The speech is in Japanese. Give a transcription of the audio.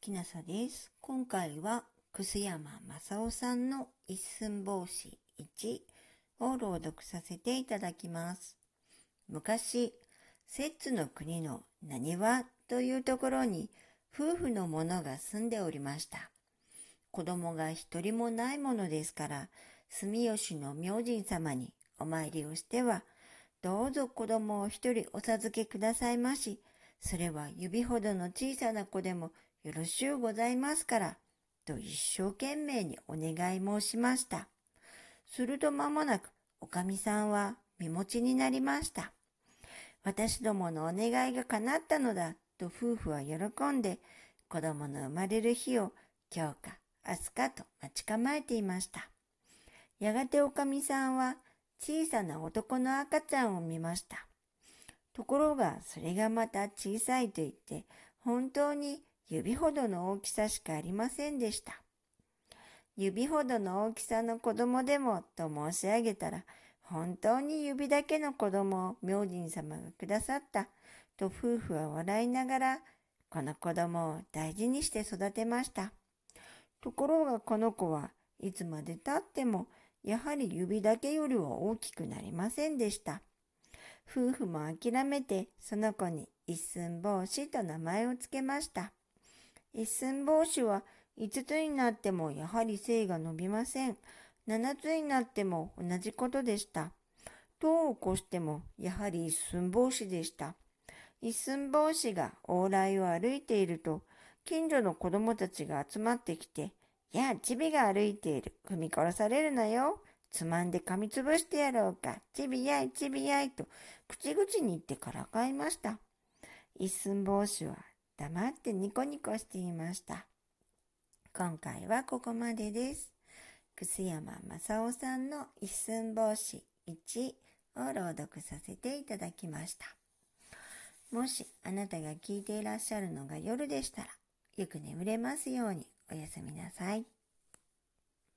きなさです。今回は、楠山正夫さんの一寸法師1を朗読させていただきます。昔、摂津の国の何和というところに夫婦の者が住んでおりました。子供が一人もないものですから、住吉の明神様にお参りをしては、どうぞ子供を一人お授けくださいまし。それは指ほどの小さな子でもよろしゅうございますから、と一生懸命にお願い申しました。すると間もなく、おかみさんは身持ちになりました。私どものお願いが叶ったのだ、と夫婦は喜んで、子供の生まれる日を今日か明日かと待ち構えていました。やがておかみさんは小さな男の赤ちゃんを見ました。ところがそれがまた小さいと言って本当に指ほどの大きさしかありませんでした。指ほどの大きさの子供でもと申し上げたら、本当に指だけの子供を明神様がくださったと夫婦は笑いながら、この子供を大事にして育てました。ところがこの子はいつまで経ってもやはり指だけよりは大きくなりませんでした。夫婦も諦めてその子に一寸法師と名前を付けました。一寸法師は5つになってもやはり性が伸びません。7つになっても同じことでした。塔を起こしてもやはり一寸法師でした。一寸法師が往来を歩いていると、近所の子供たちが集まってきて、やあ、チビが歩いている。踏み殺されるなよ。つまんで噛みつぶしてやろうか。チビやい、チビやいと、口々に言ってからかいました。一寸法師は黙ってニコニコしていました。今回はここまでです。楠山正夫さんの一寸法師1を朗読させていただきました。もしあなたが聞いていらっしゃるのが夜でしたら、よく眠れますようにおやすみなさい。